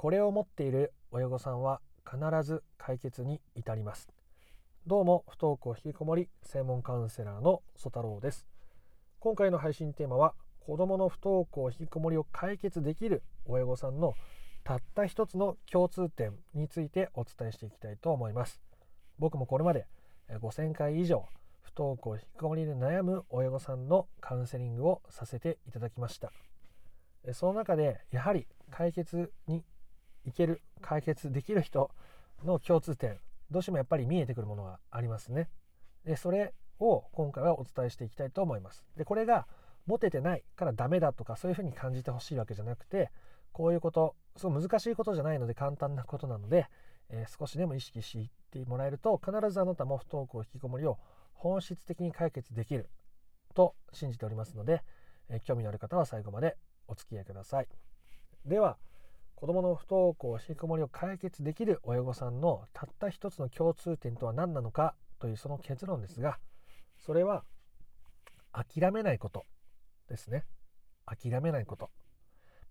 これを持っている親御さんは必ず解決に至ります。どうも不登校引きこもり専門カウンセラーの曽太郎です。今回の配信テーマは子どもの不登校引きこもりを解決できる親御さんのたった一つの共通点についてお伝えしていきたいと思います。僕もこれまで5000回以上不登校引きこもりで悩む親御さんのカウンセリングをさせていただきました。その中でやはり解決にいける解決できる人の共通点どうしてもやっぱり見えてくるものがありますね。でそれを今回はお伝えしていきたいと思います。でこれがモテてないからダメだとかそういうふうに感じてほしいわけじゃなくてこういうことすごい難しいことじゃないので簡単なことなので、えー、少しでも意識してもらえると必ずあなたも不登校引きこもりを本質的に解決できると信じておりますので、えー、興味のある方は最後までお付き合いください。では子どもの不登校引きこもりを解決できる親御さんのたった一つの共通点とは何なのかというその結論ですがそれは諦めないことですね。諦めないこと、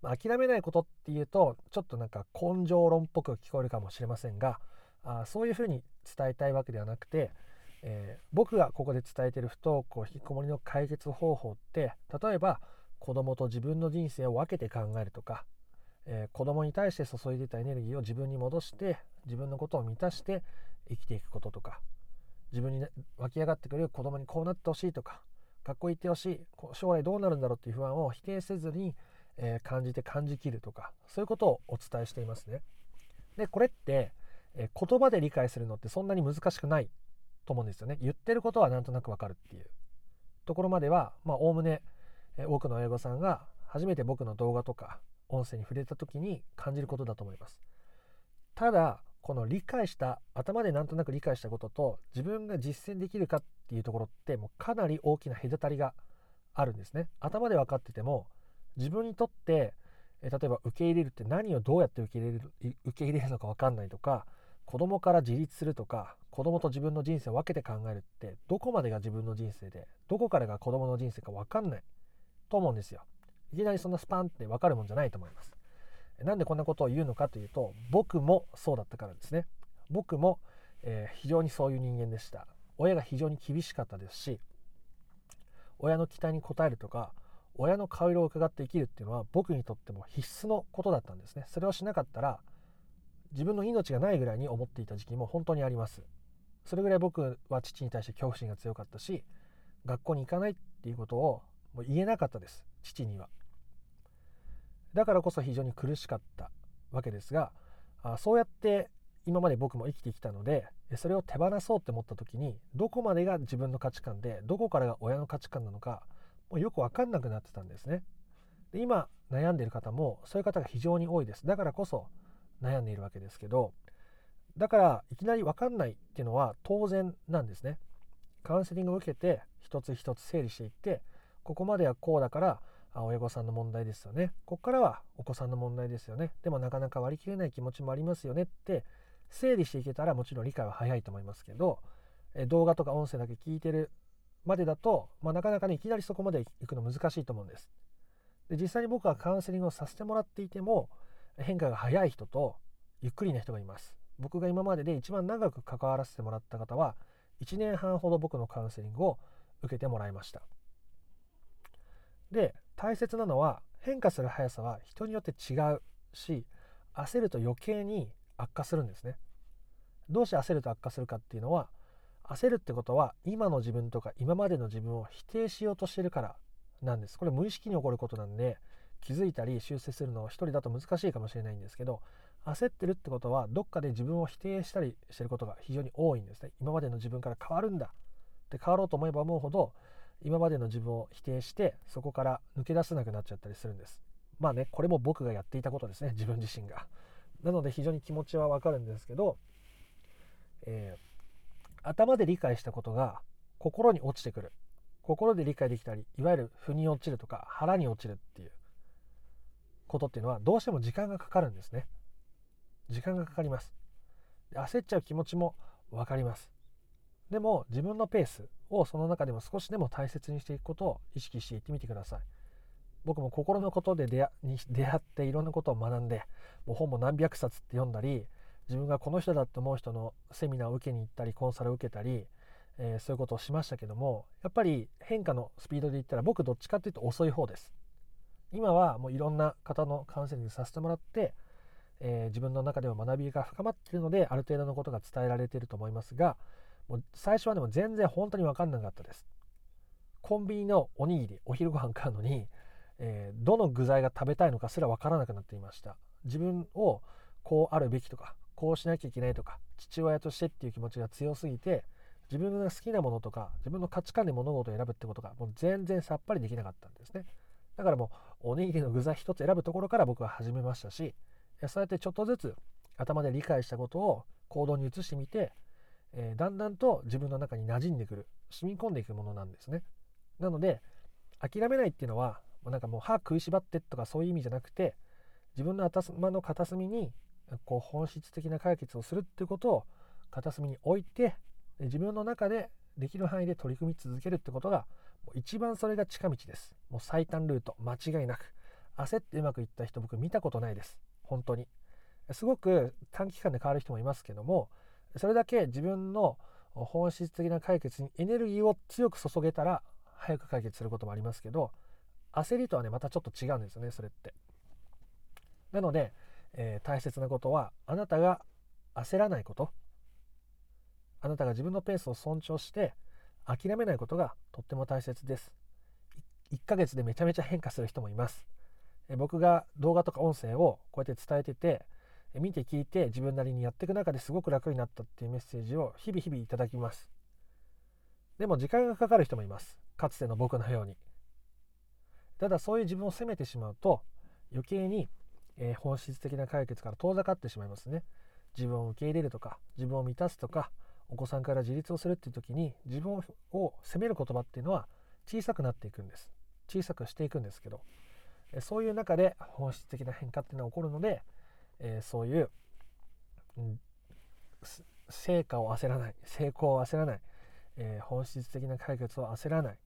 まあ、諦めないことっていうとちょっとなんか根性論っぽく聞こえるかもしれませんがあそういうふうに伝えたいわけではなくて、えー、僕がここで伝えている不登校引きこもりの解決方法って例えば子供と自分の人生を分けて考えるとかえー、子供に対して注いでたエネルギーを自分に戻して自分のことを満たして生きていくこととか自分に、湧き上がってくる子供にこうなってほしいとか学校行ってほしい将来どうなるんだろうっていう不安を否定せずに、えー、感じて感じきるとかそういうことをお伝えしていますね。でこれって、えー、言葉で理解するのってそんなに難しくないと思うんですよね。言ってることはなんとなくわかるっていうところまではおおむね、え多くの親御さんが初めて僕の動画とか音声に触れた時に感じることだと思います。ただこの理解した頭でなんとなく理解したことと自分が実践できるかっていうところってもうかなり大きな隔たりがあるんですね。頭で分かってても自分にとってえ例えば受け入れるって何をどうやって受け入れる受け入れるのか分かんないとか子供から自立するとか子供と自分の人生を分けて考えるってどこまでが自分の人生でどこからが子供の人生か分かんないと思うんですよ。いきなりそんなスパンって分かるもんじゃないと思います。なんでこんなことを言うのかというと僕もそうだったからですね。僕も、えー、非常にそういう人間でした。親が非常に厳しかったですし親の期待に応えるとか親の顔色を伺って生きるっていうのは僕にとっても必須のことだったんですね。それをしなかったら自分の命がないぐらいに思っていた時期も本当にあります。それぐらい僕は父に対して恐怖心が強かったし学校に行かないっていうことをもう言えなかったです父には。だからこそ非常に苦しかったわけですがあそうやって今まで僕も生きてきたのでそれを手放そうって思った時にどこまでが自分の価値観でどこからが親の価値観なのかもうよく分かんなくなってたんですね。で今悩んでいる方もそういう方が非常に多いです。だからこそ悩んでいるわけですけどだからいきなり分かんないっていうのは当然なんですね。カウンセリングを受けて一つ一つ整理していってここまではこうだから親御さんの問題ですよね。ここからはお子さんの問題ですよね。でもなかなか割り切れない気持ちもありますよねって整理していけたらもちろん理解は早いと思いますけど動画とか音声だけ聞いてるまでだと、まあ、なかなかねいきなりそこまで行くの難しいと思うんです。で実際に僕はカウンセリングをさせてもらっていても変化が早い人とゆっくりな人がいます。僕が今までで一番長く関わらせてもらった方は1年半ほど僕のカウンセリングを受けてもらいました。で大切なのは変化する速さは人によって違うし焦ると余計に悪化するんですね。どうして焦ると悪化するかっていうのは焦るってことは今の自分とか今までの自分を否定しようとしてるからなんです。これ無意識に起こることなんで気づいたり修正するのを一人だと難しいかもしれないんですけど焦ってるってことはどっかで自分を否定したりしてることが非常に多いんですね。今までの自分から変わるんだって変わろうと思えば思うほど今までの自分を否定してそこから抜け出せなくなっちゃったりするんです。まあねこれも僕がやっていたことですね。自分自身が。なので非常に気持ちはわかるんですけど、えー、頭で理解したことが心に落ちてくる。心で理解できたりいわゆる腑に落ちるとか腹に落ちるっていう。ことっていうのはどうしても時間がかかるんですね。時間がかかります。焦っちゃう気持ちも分かります。でも自分のペースをその中でも少しでも大切にしていくことを意識していってみてください。僕も心のことで出会っていろんなことを学んでもう本も何百冊って読んだり自分がこの人だって思う人のセミナーを受けに行ったりコンサルを受けたり、えー、そういうことをしましたけどもやっぱり変化のスピードで言ったら僕どっちかっていうと遅い方です今はもういろんな方のカウンセリングさせてもらって、えー、自分の中でも学びが深まっているのである程度のことが伝えられていると思いますがもう最初はでも全然本当に分かんなかったです。コンビニのおにぎりお昼ご飯買うのに、えー、どの具材が食べたいのかすら分からなくなっていました。自分をこうあるべきとかこうしなきゃいけないとか父親としてっていう気持ちが強すぎて自分が好きなものとか自分の価値観で物事を選ぶってことがもう全然さっぱりできなかったんですね。だからもうおにぎりの具材一つ選ぶところから僕は始めましたしそうやってちょっとずつ頭で理解したことを行動に移してみて、えー、だんだんと自分の中に馴染んでくる染み込んでいくものなんですね。なので諦めないっていうのはなんかもう歯食いしばってとかそういう意味じゃなくて自分の頭の片隅にこう本質的な解決をするっていうことを片隅に置いて自分の中でできる範囲で取り組み続けるってことが一番それが近道です。もう最短ルート。間違いなく。焦ってうまくいった人僕見たことないです。本当に。すごく短期間で変わる人もいますけどもそれだけ自分の本質的な解決にエネルギーを強く注げたら早く解決することもありますけど焦りとはねまたちょっと違うんですよねそれって。なので、えー、大切なことはあなたが焦らないこと。あなたが自分のペースを尊重して諦めないことがとっても大切です。1ヶ月でめちゃめちゃ変化する人もいます。僕が動画とか音声をこうやって伝えてて見て聞いて自分なりにやっていく中ですごく楽になったっていうメッセージを日々日々いただきます。でも時間がかかる人もいます。かつての僕のように。ただそういう自分を責めてしまうと余計に、えー、本質的な解決から遠ざかってしまいますね。自分を受け入れるとか自分を満たすとかお子さんから自立をするっていう時に自分を責める言葉っていうのは小さくなっていくんです。小さくしていくんですけど。そういう中で本質的な変化っていうのは起こるので、えー、そういう、うん、成果を焦らない成功を焦らない、えー、本質的な解決を焦らない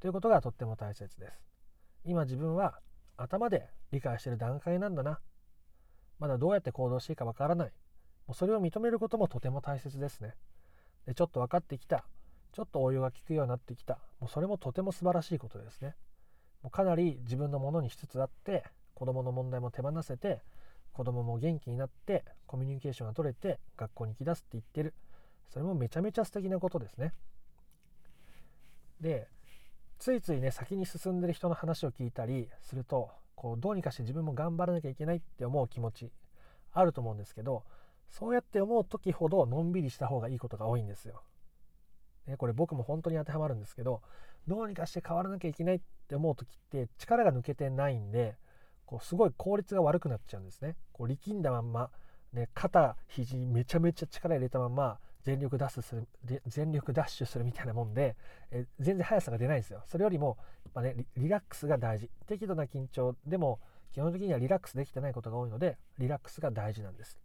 ということがとっても大切です。今自分は頭で理解している段階なんだな。まだどうやって行動していいかわからない。もうそれを認めることもとても大切ですね。でちょっと分かってきた。ちょっと応用が効くようになってきた。もうそれもとても素晴らしいことですね。もうかなり自分のものにしつつあって子どもの問題も手放せて子どもも元気になってコミュニケーションが取れて学校に行き出すって言ってるそれもめちゃめちゃ素敵なことですねでついついね先に進んでる人の話を聞いたりするとこうどうにかして自分も頑張らなきゃいけないって思う気持ちあると思うんですけどそうやって思う時ほどのんびりした方がいいことが多いんですよ。ね、これ僕も本当に当てはまるんですけどどうにかして変わらなきゃいけないって思う時って力が抜けてないんでこうすごい効率が悪くなっちゃうんですね。こう力んだまんま、ね、肩肘にめちゃめちゃ力入れたまんま全力ダッシュする全力ダッシュするみたいなもんでえ全然速さが出ないんですよ。それよりも、まあね、リラックスが大事適度な緊張でも基本的にはリラックスできてないことが多いのでリラックスが大事なんです。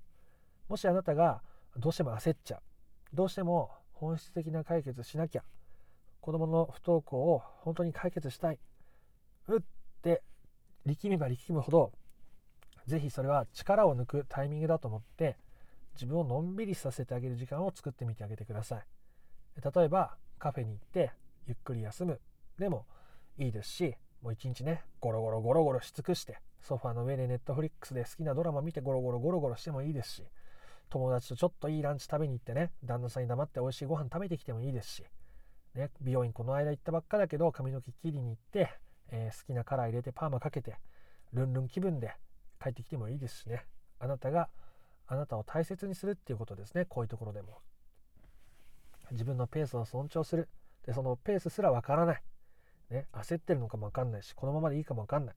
もしあなたがどうしても焦っちゃうどうしても本質的な解決しなきゃ子どもの不登校を本当に解決したいうって力めば力むほど是非それは力を抜くタイミングだと思って自分をのんびりさせてあげる時間を作ってみてあげてください。例えばカフェに行ってゆっくり休む。でもいいですしもう一日ねゴロゴロゴロゴロし尽くしてソファーの上でネットフリックスで好きなドラマ見てゴロゴロゴロゴロしてもいいですし友達とちょっといいランチ食べに行ってね旦那さんに黙って美味しいご飯食べてきてもいいですし、ね、美容院この間行ったばっかだけど髪の毛切りに行って、えー、好きなカラー入れてパーマかけてルンルン気分で帰ってきてもいいですしね。あなたがあなたを大切にするっていうことですね。こういうところでも。自分のペースを尊重する。でそのペースすらわからない、ね、焦ってるのかもわかんないしこのままでいいかもわかんない。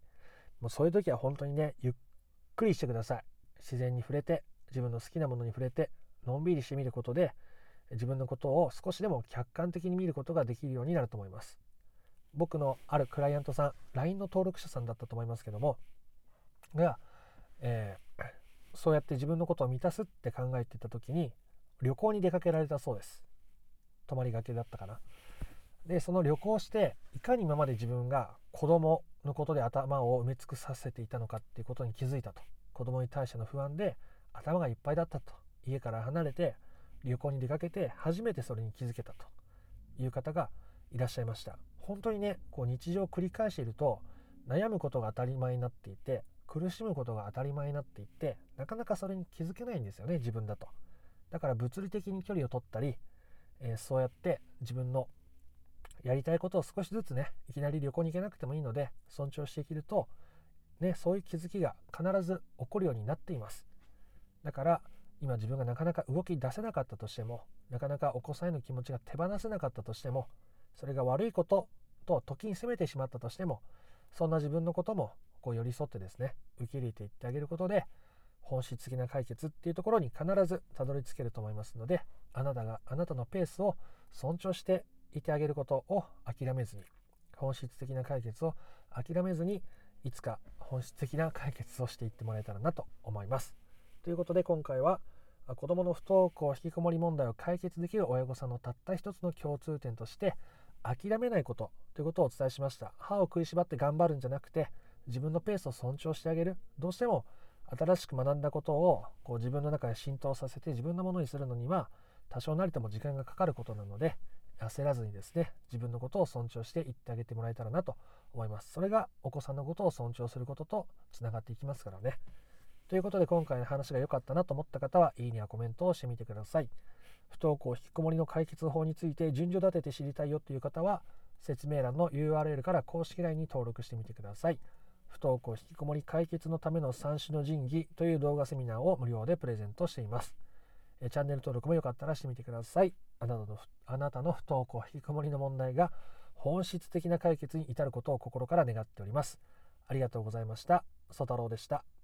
もうそういう時は本当にねゆっくりしてください。自然に触れて自分の好きなものに触れてのんびりしてみることで自分のことを少しでも客観的に見ることができるようになると思います。僕のあるクライアントさん LINE の登録者さんだったと思いますけどもが、えー、そうやって自分のことを満たすって考えてた時に旅行に出かけられたそうです。泊まりがけだったかな。でその旅行していかに今まで自分が子供のことで頭を埋め尽くさせていたのかっていうことに気づいたと。子供に対しての不安で頭がいっぱいだったと。家から離れて旅行に出かけて初めてそれに気づけたという方がいらっしゃいました。本当にねこう日常を繰り返していると悩むことが当たり前になっていて苦しむことが当たり前になっていってなかなかそれに気づけないんですよね自分だと。だから物理的に距離を取ったり、えー、そうやって自分のやりたいことを少しずつねいきなり旅行に行けなくてもいいので尊重していけると、ね、そういう気づきが必ず起こるようになっています。だから今自分がなかなか動き出せなかったとしてもなかなかお子さんへの気持ちが手放せなかったとしてもそれが悪いことと時に責めてしまったとしてもそんな自分のこともこう寄り添ってですね受け入れていってあげることで本質的な解決っていうところに必ずたどり着けると思いますのであなたがあなたのペースを尊重していてあげることを諦めずに本質的な解決を諦めずにいつか本質的な解決をしていってもらえたらなと思います。ということで今回は子どもの不登校引きこもり問題を解決できる親御さんのたった一つの共通点として諦めないことということをお伝えしました。歯を食いしばって頑張るんじゃなくて自分のペースを尊重してあげる。どうしても新しく学んだことをこう自分の中で浸透させて自分のものにするのには多少なりとも時間がかかることなので焦らずにですね自分のことを尊重して言ってあげてもらえたらなと思います。それがお子さんのことを尊重することとつながっていきますからね。ということで今回の話が良かったなと思った方はいいねやコメントをしてみてください。不登校引きこもりの解決法について順序立てて知りたいよという方は説明欄の URL から公式 LINE に登録してみてください不登校引きこもり解決のための三種の神器という動画セミナーを無料でプレゼントしていますチャンネル登録もよかったらしてみてくださいあなたのあなたの不登校引きこもりの問題が本質的な解決に至ることを心から願っております。ありがとうございました。ソ太郎でした。